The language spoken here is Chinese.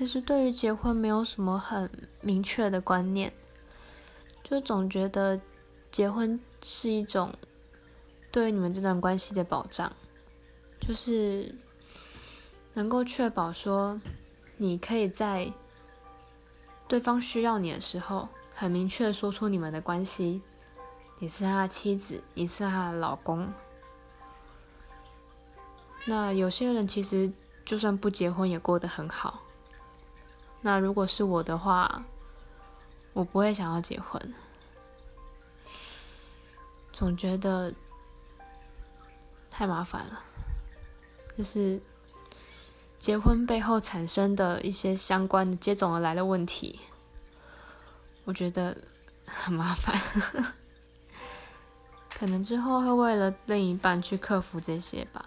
其实对于结婚没有什么很明确的观念，就总觉得结婚是一种对于你们这段关系的保障，就是能够确保说你可以在对方需要你的时候，很明确的说出你们的关系，你是他的妻子，你是他的老公。那有些人其实就算不结婚也过得很好。那如果是我的话，我不会想要结婚，总觉得太麻烦了。就是结婚背后产生的一些相关的接踵而来的问题，我觉得很麻烦。可能之后会为了另一半去克服这些吧。